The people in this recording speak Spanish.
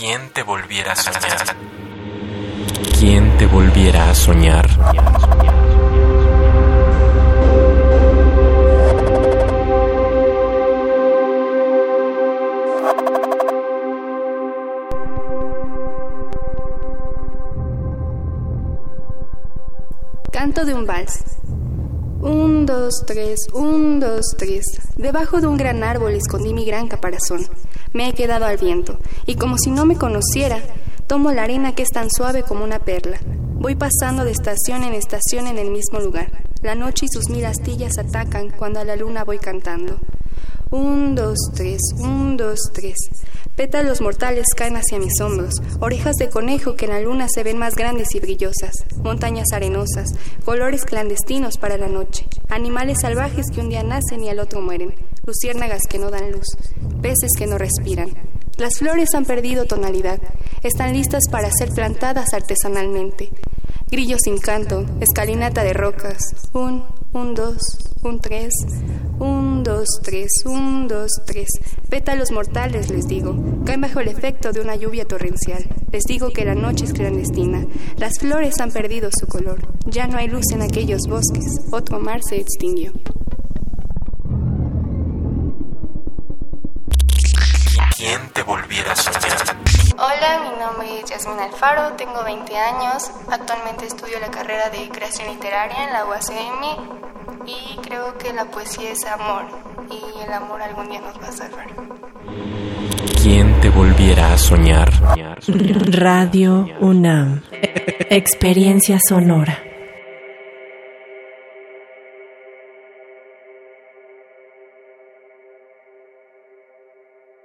¿Quién te volviera a soñar? ¿Quién te volviera a soñar? Canto de un vals. Un, dos, tres, un, dos, tres. Debajo de un gran árbol escondí mi gran caparazón. Me he quedado al viento, y como si no me conociera, tomo la arena que es tan suave como una perla. Voy pasando de estación en estación en el mismo lugar. La noche y sus mil astillas atacan cuando a la luna voy cantando. Un, dos, tres, un, dos, tres. Pétalos mortales caen hacia mis hombros, orejas de conejo que en la luna se ven más grandes y brillosas, montañas arenosas, colores clandestinos para la noche, animales salvajes que un día nacen y al otro mueren, luciérnagas que no dan luz, peces que no respiran. Las flores han perdido tonalidad, están listas para ser plantadas artesanalmente. Grillo sin canto, escalinata de rocas, un, un, dos, un, tres, un, dos, tres, un, dos, tres. Pétalos mortales, les digo, caen bajo el efecto de una lluvia torrencial. Les digo que la noche es clandestina. Las flores han perdido su color. Ya no hay luz en aquellos bosques. Otro mar se extinguió. ¿Quién te volviera a soñar? Hola, mi nombre es Yasmin Alfaro, tengo 20 años, actualmente estudio la carrera de creación literaria en la UACM y creo que la poesía es amor y el amor algún día nos va a salvar. ¿Quién te volviera a soñar? Radio UNAM. Experiencia sonora.